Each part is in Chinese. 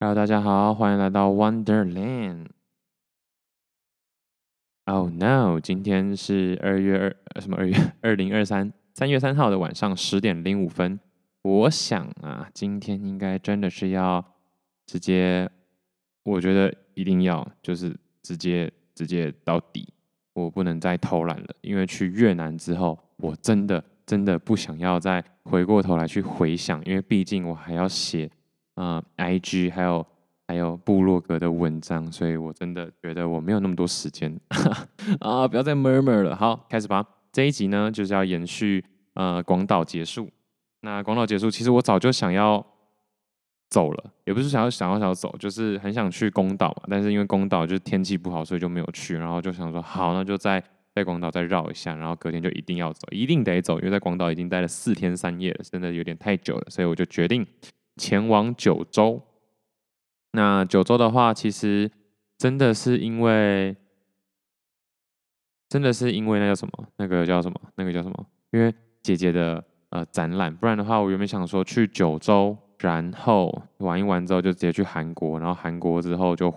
Hello，大家好，欢迎来到 Wonderland。Oh no，今天是二月二什么二月二零二三三月三号的晚上十点零五分。我想啊，今天应该真的是要直接，我觉得一定要就是直接直接到底，我不能再偷懒了。因为去越南之后，我真的真的不想要再回过头来去回想，因为毕竟我还要写。啊、IG 还有还有部落格的文章，所以我真的觉得我没有那么多时间 啊！不要再 murmur 了，好，开始吧。这一集呢，就是要延续呃广岛结束。那广岛结束，其实我早就想要走了，也不是想要想要想要走，就是很想去宫岛嘛。但是因为宫岛就是天气不好，所以就没有去。然后就想说，好，那就在在广岛再绕一下，然后隔天就一定要走，一定得走，因为在广岛已经待了四天三夜了，真的有点太久了，所以我就决定。前往九州，那九州的话，其实真的是因为，真的是因为那叫什么？那个叫什么？那个叫什么？因为姐姐的呃展览，不然的话，我原本想说去九州，然后玩一玩之后就直接去韩国，然后韩国之后就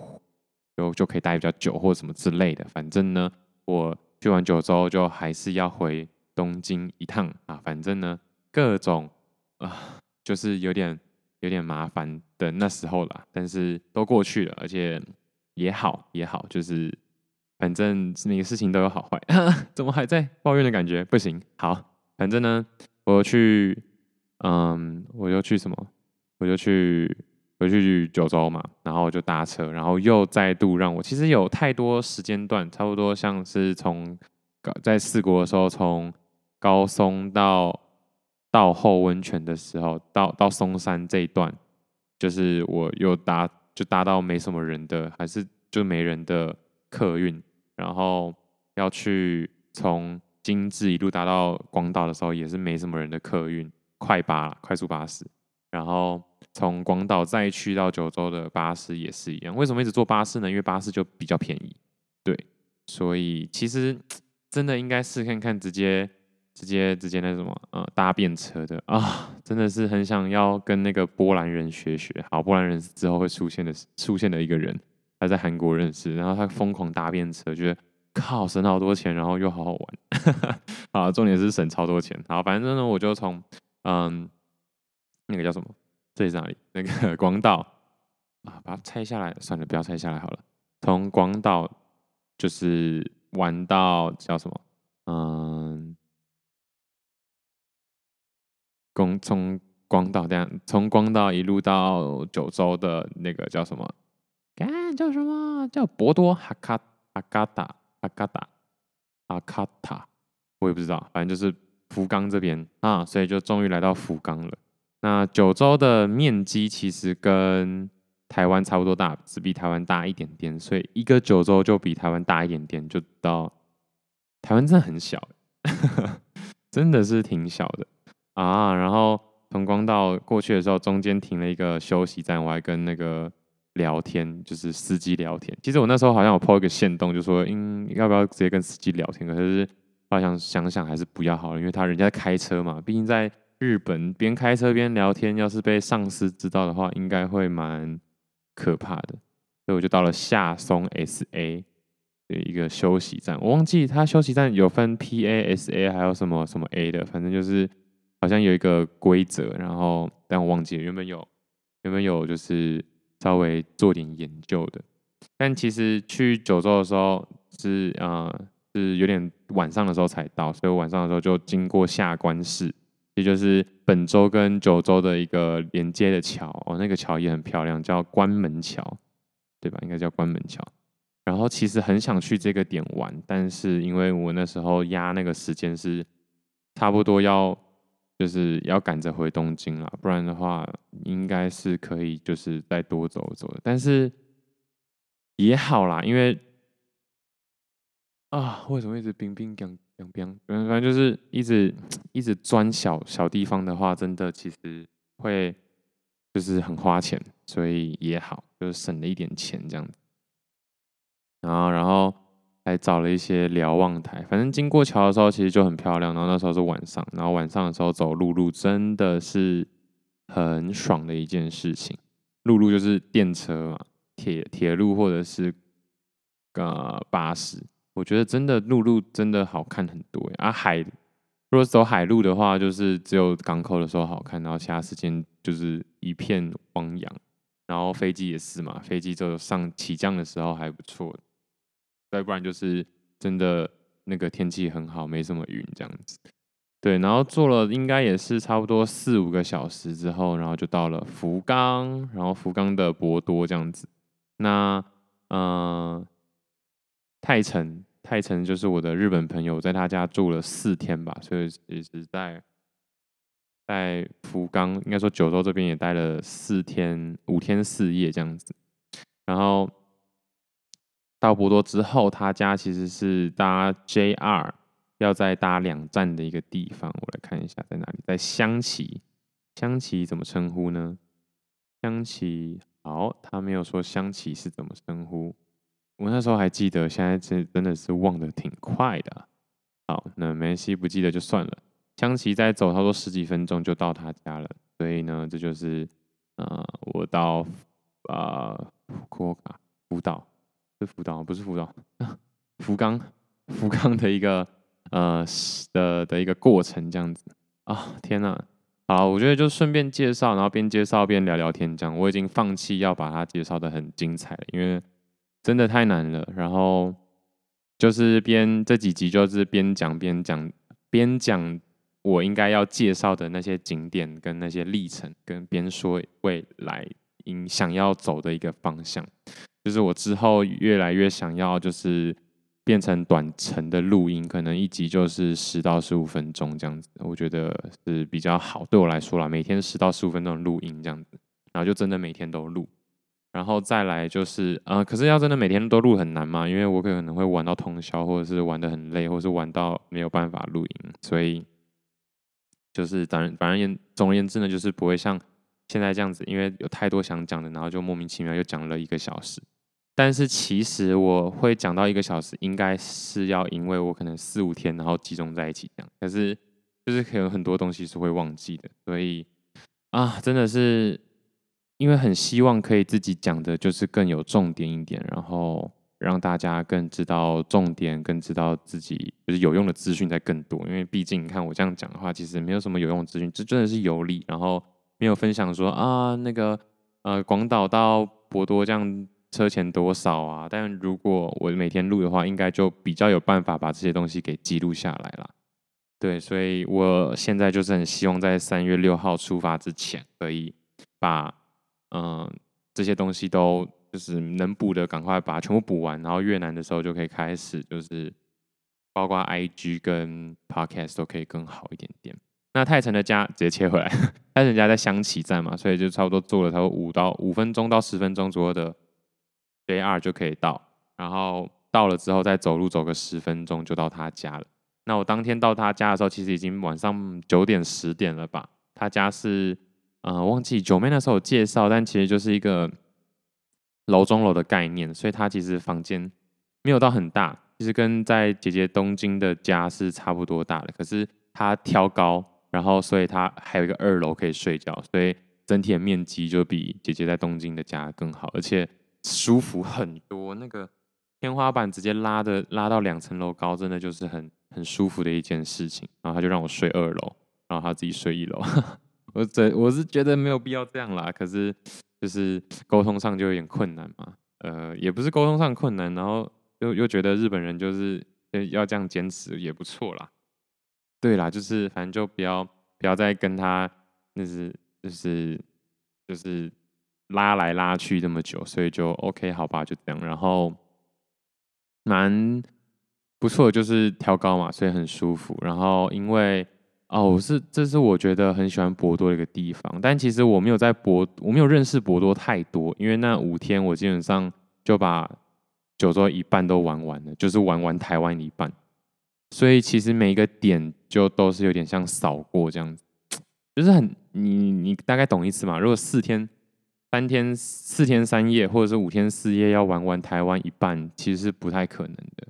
就就可以待比较久或什么之类的。反正呢，我去完九州就还是要回东京一趟啊。反正呢，各种啊、就是有点。有点麻烦的那时候啦，但是都过去了，而且也好也好，就是反正每个事情都有好坏，怎么还在抱怨的感觉？不行，好，反正呢，我去，嗯，我就去什么？我就去，我去九州嘛，然后就搭车，然后又再度让我，其实有太多时间段，差不多像是从在四国的时候，从高松到。到后温泉的时候，到到松山这一段，就是我又搭就搭到没什么人的，还是就没人的客运，然后要去从金治一路搭到广岛的时候，也是没什么人的客运，快巴快速巴士，然后从广岛再去到九州的巴士也是一样。为什么一直坐巴士呢？因为巴士就比较便宜，对，所以其实 真的应该试看看直接。直接直接那什么，呃，搭便车的啊，真的是很想要跟那个波兰人学学。好，波兰人之后会出现的出现的一个人，他在韩国认识，然后他疯狂搭便车，觉得靠省好多钱，然后又好好玩。好，重点是省超多钱。好，反正呢，我就从嗯，那个叫什么？这里是哪里？那个 广岛啊，把它拆下来，算了，不要拆下来好了。从广岛就是玩到叫什么？嗯。从从广岛这样，从广岛一路到九州的那个叫什么？干叫什么？叫博多哈卡哈卡达哈卡达阿卡塔，我也不知道，反正就是福冈这边啊，所以就终于来到福冈了。那九州的面积其实跟台湾差不多大，只比台湾大一点点，所以一个九州就比台湾大一点点，就到台湾真的很小，真的是挺小的。啊，然后从光道过去的时候，中间停了一个休息站，我还跟那个聊天，就是司机聊天。其实我那时候好像有 po 一个线动，就说，嗯，要不要直接跟司机聊天？可是后来想想想，还是不要好了，因为他人家在开车嘛，毕竟在日本边开车边聊天，要是被上司知道的话，应该会蛮可怕的。所以我就到了下松 SA 的一个休息站，我忘记他休息站有分 PA、SA 还有什么什么 A 的，反正就是。好像有一个规则，然后但我忘记了，原本有，原本有就是稍微做点研究的，但其实去九州的时候是呃是有点晚上的时候才到，所以我晚上的时候就经过下关市，也就是本州跟九州的一个连接的桥哦，那个桥也很漂亮，叫关门桥，对吧？应该叫关门桥。然后其实很想去这个点玩，但是因为我那时候压那个时间是差不多要。就是要赶着回东京了，不然的话，应该是可以就是再多走走的。但是也好啦，因为啊，为什么一直冰冰凉凉冰？反正就是一直一直钻小小地方的话，真的其实会就是很花钱，所以也好，就是省了一点钱这样子。然后，然后。还找了一些瞭望台，反正经过桥的时候其实就很漂亮。然后那时候是晚上，然后晚上的时候走陆路真的是很爽的一件事情。陆路就是电车嘛，铁铁路或者是呃巴士。我觉得真的陆路真的好看很多呀。啊海，如果走海路的话，就是只有港口的时候好看，然后其他时间就是一片汪洋。然后飞机也是嘛，飞机就上起降的时候还不错，再不然就是真的那个天气很好，没什么云这样子。对，然后坐了应该也是差不多四五个小时之后，然后就到了福冈，然后福冈的博多这样子。那呃。泰城，泰城就是我的日本朋友，在他家住了四天吧，所以也是在在福冈，应该说九州这边也待了四天，五天四夜这样子。然后到博多之后，他家其实是搭 JR，要再搭两站的一个地方。我来看一下在哪里，在香崎。香崎怎么称呼呢？香崎，好，他没有说香崎是怎么称呼。我那时候还记得，现在真真的是忘得挺快的。好，那梅西，不记得就算了。香崎再走差不多十几分钟就到他家了，所以呢，这就是呃，我到啊福冈福岛是福岛不是福岛福冈福冈的一个呃的的一个过程这样子啊、天哪！好，我觉得就顺便介绍，然后边介绍边聊聊天这样。我已经放弃要把它介绍得很精彩了，因为。真的太难了，然后就是边这几集就是边讲边讲边讲我应该要介绍的那些景点跟那些历程，跟边说未来应想要走的一个方向，就是我之后越来越想要就是变成短程的录音，可能一集就是十到十五分钟这样子，我觉得是比较好，对我来说啦，每天十到十五分钟的录音这样子，然后就真的每天都录。然后再来就是，呃，可是要真的每天都录很难嘛，因为我可能会玩到通宵，或者是玩得很累，或是玩到没有办法录音，所以就是当然，反正言总而言之呢，就是不会像现在这样子，因为有太多想讲的，然后就莫名其妙又讲了一个小时。但是其实我会讲到一个小时，应该是要因为我可能四五天然后集中在一起讲，可是就是可能很多东西是会忘记的，所以啊，真的是。因为很希望可以自己讲的，就是更有重点一点，然后让大家更知道重点，更知道自己就是有用的资讯在更多。因为毕竟你看我这样讲的话，其实没有什么有用的资讯，这真的是游历，然后没有分享说啊那个呃广岛到博多这样车钱多少啊。但如果我每天录的话，应该就比较有办法把这些东西给记录下来了。对，所以我现在就是很希望在三月六号出发之前，可以把。嗯，这些东西都就是能补的，赶快把全部补完，然后越南的时候就可以开始，就是包括 IG 跟 Podcast 都可以更好一点点。那泰成的家直接切回来，泰成家在香崎站嘛，所以就差不多坐了差不多五到五分钟到十分钟左右的 JR 就可以到，然后到了之后再走路走个十分钟就到他家了。那我当天到他家的时候，其实已经晚上九点十点了吧？他家是。呃，忘记九妹那时候有介绍，但其实就是一个楼中楼的概念，所以他其实房间没有到很大，其实跟在姐姐东京的家是差不多大的。可是他挑高，然后所以他还有一个二楼可以睡觉，所以整体的面积就比姐姐在东京的家更好，而且舒服很多。那个天花板直接拉的拉到两层楼高，真的就是很很舒服的一件事情。然后他就让我睡二楼，然后他自己睡一楼。我这我是觉得没有必要这样啦，可是就是沟通上就有点困难嘛，呃，也不是沟通上困难，然后又又觉得日本人就是要这样坚持也不错啦，对啦，就是反正就不要不要再跟他就是就是就是拉来拉去这么久，所以就 OK 好吧，就这样，然后蛮不错，就是挑高嘛，所以很舒服，然后因为。哦，我是，这是我觉得很喜欢博多的一个地方，但其实我没有在博，我没有认识博多太多，因为那五天我基本上就把九州一半都玩完了，就是玩完台湾一半，所以其实每一个点就都是有点像扫过这样子，就是很你你大概懂意思嘛？如果四天、三天、四天三夜，或者是五天四夜要玩完台湾一半，其实是不太可能的。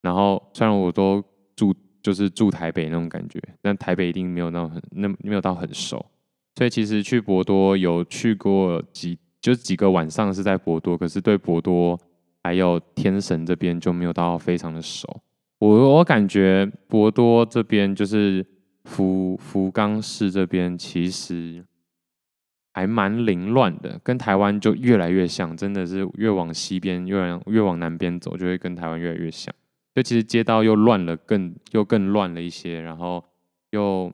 然后虽然我都住。就是住台北那种感觉，但台北一定没有那种很那没有到很熟，所以其实去博多有去过几就几个晚上是在博多，可是对博多还有天神这边就没有到非常的熟。我我感觉博多这边就是福福冈市这边，其实还蛮凌乱的，跟台湾就越来越像，真的是越往西边越往越往南边走，就会跟台湾越来越像。就其实街道又乱了更，更又更乱了一些，然后又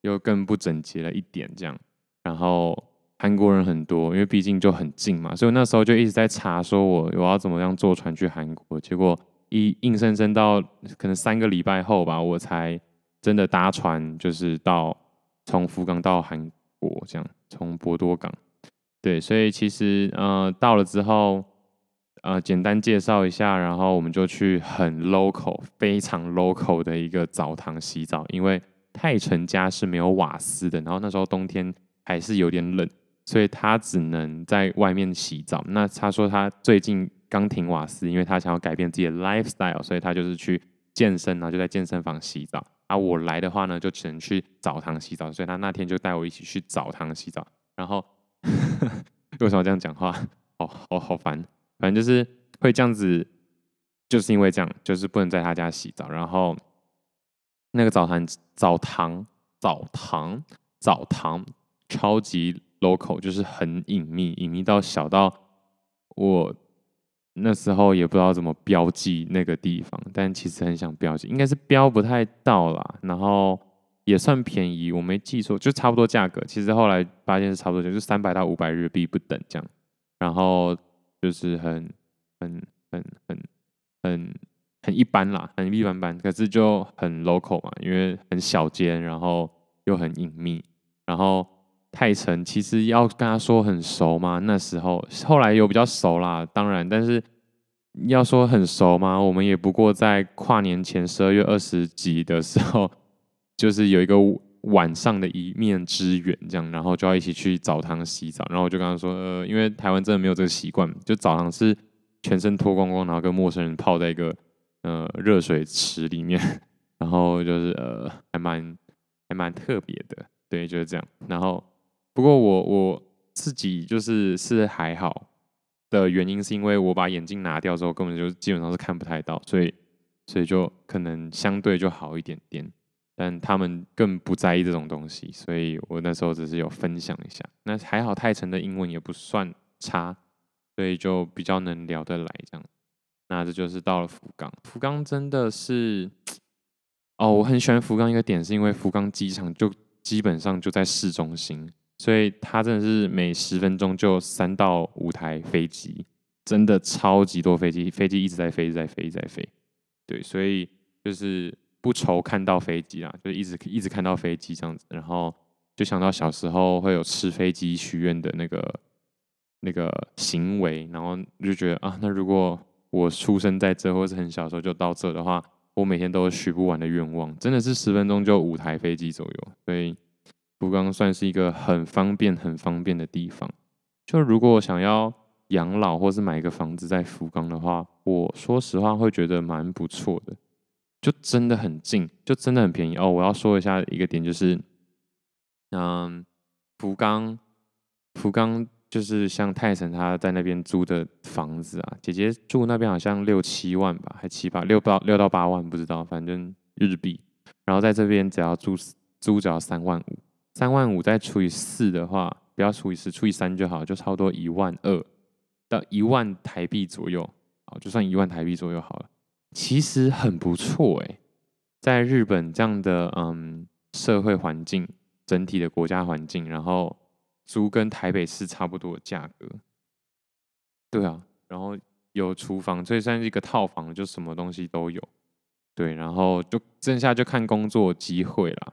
又更不整洁了一点，这样。然后韩国人很多，因为毕竟就很近嘛，所以那时候就一直在查，说我我要怎么样坐船去韩国。结果一硬生生到可能三个礼拜后吧，我才真的搭船，就是到从福冈到韩国这样，从博多港。对，所以其实呃到了之后。呃，简单介绍一下，然后我们就去很 local、非常 local 的一个澡堂洗澡。因为泰成家是没有瓦斯的，然后那时候冬天还是有点冷，所以他只能在外面洗澡。那他说他最近刚停瓦斯，因为他想要改变自己的 lifestyle，所以他就是去健身，然后就在健身房洗澡。啊、我来的话呢，就只能去澡堂洗澡，所以他那天就带我一起去澡堂洗澡。然后 为什么这样讲话？好好好烦。反正就是会这样子，就是因为这样，就是不能在他家洗澡。然后那个澡堂、澡堂、澡堂、澡堂超级 local，就是很隐秘，隐秘到小到我那时候也不知道怎么标记那个地方，但其实很想标记，应该是标不太到啦。然后也算便宜，我没记错，就差不多价格。其实后来发现是差不多，就是三百到五百日币不等这样。然后。就是很、很、很、很、很、很一般啦，很一般般。可是就很 local 嘛，因为很小间，然后又很隐秘。然后泰成其实要跟他说很熟吗？那时候后来有比较熟啦，当然。但是要说很熟吗？我们也不过在跨年前十二月二十几的时候，就是有一个。晚上的一面之缘，这样，然后就要一起去澡堂洗澡，然后我就跟他说，呃，因为台湾真的没有这个习惯，就澡堂是全身脱光光，然后跟陌生人泡在一个呃热水池里面，然后就是呃还蛮还蛮特别的，对，就是这样。然后不过我我自己就是是还好的原因，是因为我把眼镜拿掉之后，根本就基本上是看不太到，所以所以就可能相对就好一点点。但他们更不在意这种东西，所以我那时候只是有分享一下。那还好，泰成的英文也不算差，所以就比较能聊得来这样。那这就是到了福冈，福冈真的是，哦，我很喜欢福冈一个点，是因为福冈机场就基本上就在市中心，所以它真的是每十分钟就三到五台飞机，真的超级多飞机，飞机一直在飞，一直在飞，一直在飞。对，所以就是。不愁看到飞机啦，就一直一直看到飞机这样子，然后就想到小时候会有吃飞机许愿的那个那个行为，然后就觉得啊，那如果我出生在这，或是很小时候就到这的话，我每天都有许不完的愿望，真的是十分钟就五台飞机左右，所以福冈算是一个很方便、很方便的地方。就如果想要养老或是买一个房子在福冈的话，我说实话会觉得蛮不错的。就真的很近，就真的很便宜哦。我要说一下一个点，就是，嗯，福冈，福冈就是像泰成他在那边租的房子啊，姐姐住那边好像六七万吧，还七八六到六到八万不知道，反正日币。然后在这边只要租租只要三万五，三万五再除以四的话，不要除以四，除以三就好，就差不多一万二到一万台币左右，好，就算一万台币左右好了。其实很不错诶，在日本这样的嗯社会环境，整体的国家环境，然后租跟台北市差不多的价格，对啊，然后有厨房，所以算是一个套房，就什么东西都有，对，然后就剩下就看工作机会啦，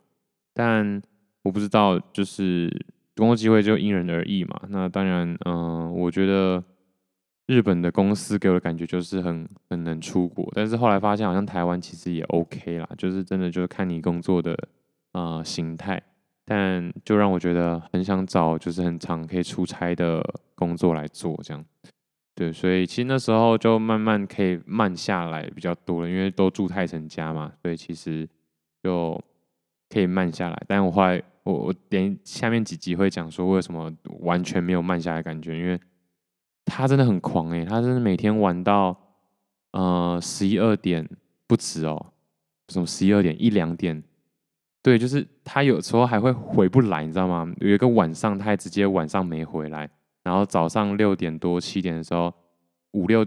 但我不知道，就是工作机会就因人而异嘛，那当然，嗯，我觉得。日本的公司给我的感觉就是很很能出国，但是后来发现好像台湾其实也 OK 啦，就是真的就是看你工作的啊、形态，但就让我觉得很想找就是很长可以出差的工作来做这样，对，所以其实那时候就慢慢可以慢下来比较多了，因为都住泰成家嘛，所以其实就可以慢下来。但我后来我我点下面几集会讲说为什么完全没有慢下来感觉，因为。他真的很狂诶，他真的每天玩到呃十一二点不止哦，什么十一二点一两点，对，就是他有时候还会回不来，你知道吗？有一个晚上他还直接晚上没回来，然后早上六点多七点的时候，五六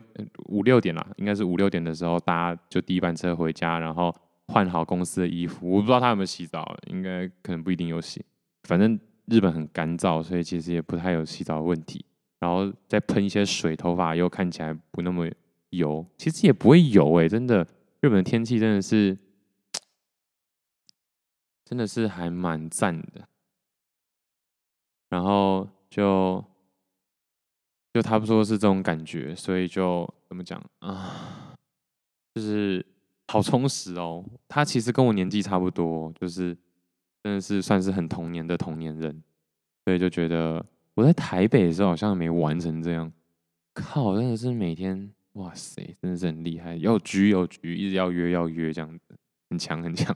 五六点啦，应该是五六点的时候，搭就第一班车回家，然后换好公司的衣服，我不知道他有没有洗澡，应该可能不一定有洗，反正日本很干燥，所以其实也不太有洗澡的问题。然后再喷一些水，头发又看起来不那么油，其实也不会油哎，真的，日本的天气真的是，真的是还蛮赞的。然后就就差不多是这种感觉，所以就怎么讲啊，就是好充实哦。他其实跟我年纪差不多，就是真的是算是很童年的同年人，所以就觉得。我在台北的时候好像没玩成这样，靠，真的是每天，哇塞，真的是很厉害，要局有局，一直要约要约这样子，很强很强。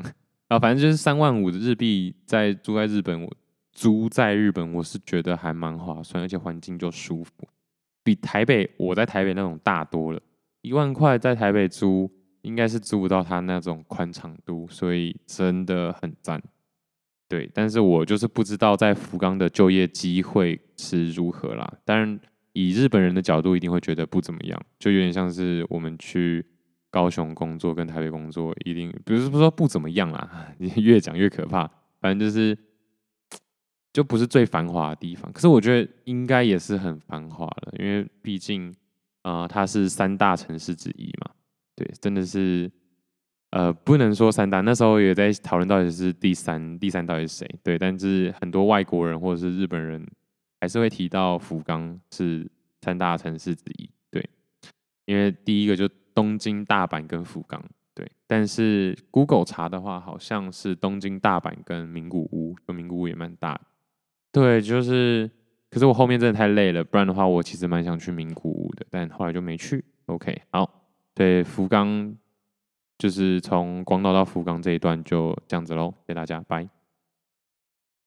啊，反正就是三万五的日币，在租在日本，我租在日本，我是觉得还蛮划算，而且环境就舒服，比台北我在台北那种大多了。一万块在台北租，应该是租不到它那种宽敞度，所以真的很赞。对，但是我就是不知道在福冈的就业机会是如何啦。当然，以日本人的角度，一定会觉得不怎么样，就有点像是我们去高雄工作跟台北工作，一定不是不说不怎么样啦，越讲越可怕。反正就是，就不是最繁华的地方。可是我觉得应该也是很繁华的，因为毕竟啊、它是三大城市之一嘛。对，真的是。呃，不能说三大，那时候也在讨论到底是第三，第三到底是谁？对，但是很多外国人或者是日本人还是会提到福冈是三大城市之一，对，因为第一个就东京、大阪跟福冈，对，但是 Google 查的话，好像是东京、大阪跟名古屋，就名古屋也蛮大，对，就是，可是我后面真的太累了，不然的话，我其实蛮想去名古屋的，但后来就没去。OK，好，对，福冈。就是从广岛到福冈这一段就这样子喽，谢谢大家，拜。